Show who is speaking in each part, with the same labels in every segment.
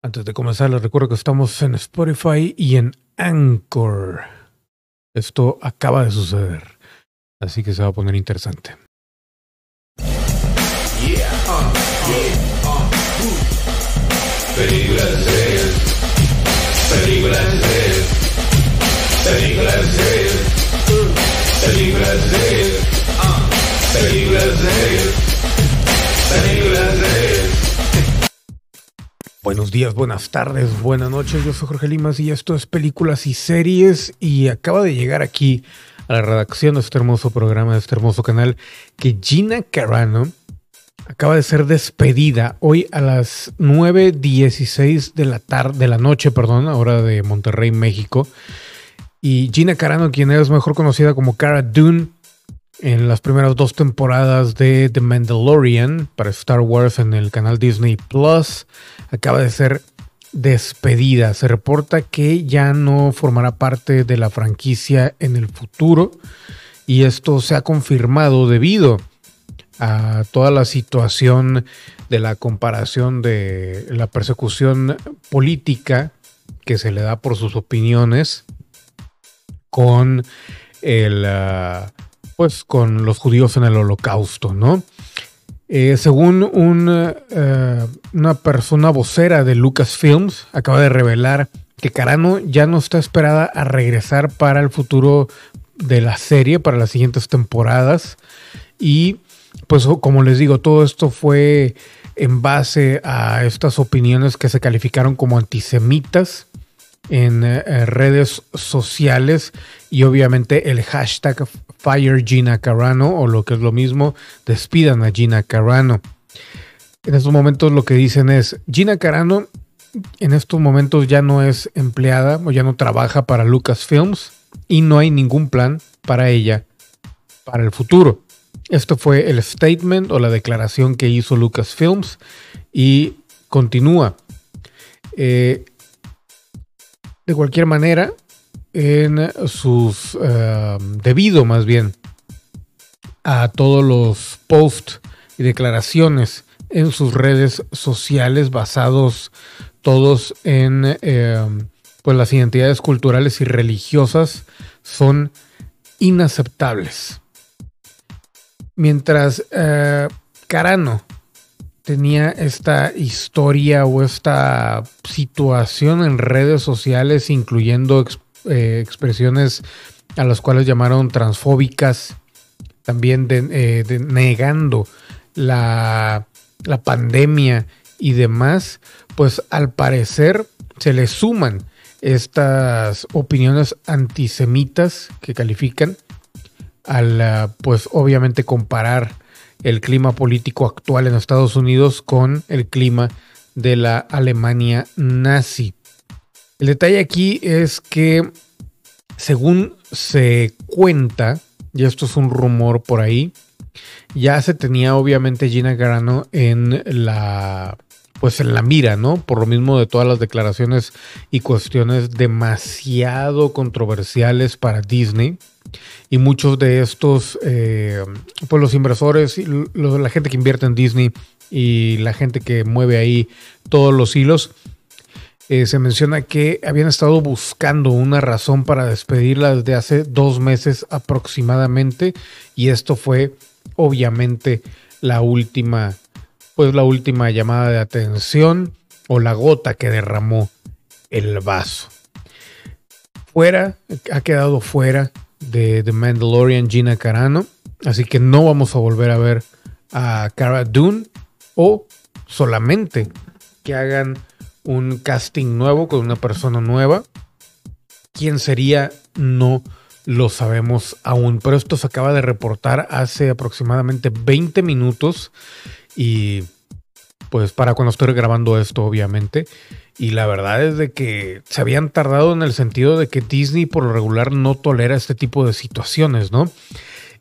Speaker 1: Antes de comenzar, les recuerdo que estamos en Spotify y en Anchor. Esto acaba de suceder, así que se va a poner interesante. Buenos días, buenas tardes, buenas noches. Yo soy Jorge Limas y esto es Películas y Series. Y acaba de llegar aquí a la redacción de este hermoso programa, de este hermoso canal, que Gina Carano acaba de ser despedida hoy a las 9.16 de la tarde, de la noche, perdón, hora de Monterrey, México. Y Gina Carano, quien es mejor conocida como Cara Dune, en las primeras dos temporadas de The Mandalorian para Star Wars en el canal Disney Plus. Acaba de ser despedida. Se reporta que ya no formará parte de la franquicia en el futuro y esto se ha confirmado debido a toda la situación de la comparación de la persecución política que se le da por sus opiniones con el... Uh, pues con los judíos en el holocausto, ¿no? Eh, según eh, una persona vocera de Lucasfilms, acaba de revelar que Carano ya no está esperada a regresar para el futuro de la serie, para las siguientes temporadas. Y pues como les digo, todo esto fue en base a estas opiniones que se calificaron como antisemitas en eh, redes sociales y obviamente el hashtag Fire Gina Carano o lo que es lo mismo, despidan a Gina Carano. En estos momentos lo que dicen es, Gina Carano en estos momentos ya no es empleada o ya no trabaja para Lucasfilms y no hay ningún plan para ella para el futuro. Esto fue el statement o la declaración que hizo Lucasfilms y continúa. Eh, de cualquier manera, en sus eh, debido más bien a todos los posts y declaraciones en sus redes sociales basados todos en eh, pues las identidades culturales y religiosas son inaceptables. Mientras eh, Carano tenía esta historia o esta situación en redes sociales, incluyendo eh, expresiones a las cuales llamaron transfóbicas, también eh, negando la, la pandemia y demás, pues al parecer se le suman estas opiniones antisemitas que califican al pues obviamente comparar el clima político actual en Estados Unidos con el clima de la Alemania nazi. El detalle aquí es que, según se cuenta, y esto es un rumor por ahí, ya se tenía obviamente Gina Carano en la pues en la mira, ¿no? Por lo mismo de todas las declaraciones y cuestiones demasiado controversiales para Disney. Y muchos de estos, eh, pues los inversores la gente que invierte en Disney y la gente que mueve ahí todos los hilos, eh, se menciona que habían estado buscando una razón para despedirla desde hace dos meses aproximadamente y esto fue obviamente la última, pues la última llamada de atención o la gota que derramó el vaso. Fuera, ha quedado fuera de The Mandalorian Gina Carano, así que no vamos a volver a ver a Cara Dune o solamente que hagan un casting nuevo con una persona nueva. ¿Quién sería? No lo sabemos aún, pero esto se acaba de reportar hace aproximadamente 20 minutos y pues para cuando estoy grabando esto obviamente. Y la verdad es de que se habían tardado en el sentido de que Disney por lo regular no tolera este tipo de situaciones, ¿no?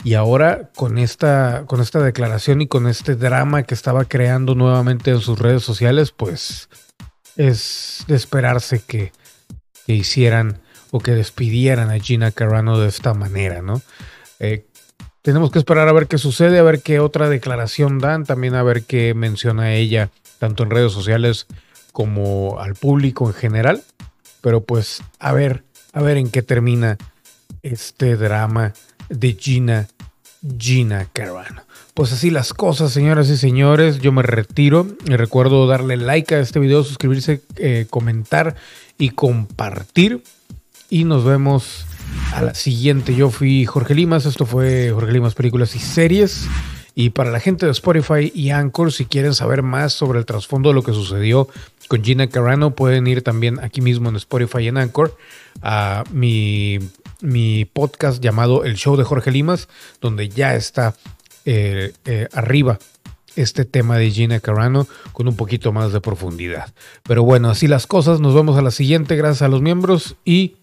Speaker 1: Y ahora con esta, con esta declaración y con este drama que estaba creando nuevamente en sus redes sociales, pues es de esperarse que, hicieran o que despidieran a Gina Carano de esta manera, ¿no? Eh, tenemos que esperar a ver qué sucede, a ver qué otra declaración dan, también a ver qué menciona ella, tanto en redes sociales como al público en general. Pero pues a ver, a ver en qué termina este drama de Gina, Gina Carano. Pues así las cosas, señoras y señores. Yo me retiro. Y recuerdo darle like a este video, suscribirse, eh, comentar y compartir. Y nos vemos a la siguiente. Yo fui Jorge Limas. Esto fue Jorge Limas Películas y Series. Y para la gente de Spotify y Anchor, si quieren saber más sobre el trasfondo de lo que sucedió con Gina Carano, pueden ir también aquí mismo en Spotify y Anchor a mi, mi podcast llamado El Show de Jorge Limas, donde ya está eh, eh, arriba este tema de Gina Carano con un poquito más de profundidad. Pero bueno, así las cosas. Nos vemos a la siguiente. Gracias a los miembros y...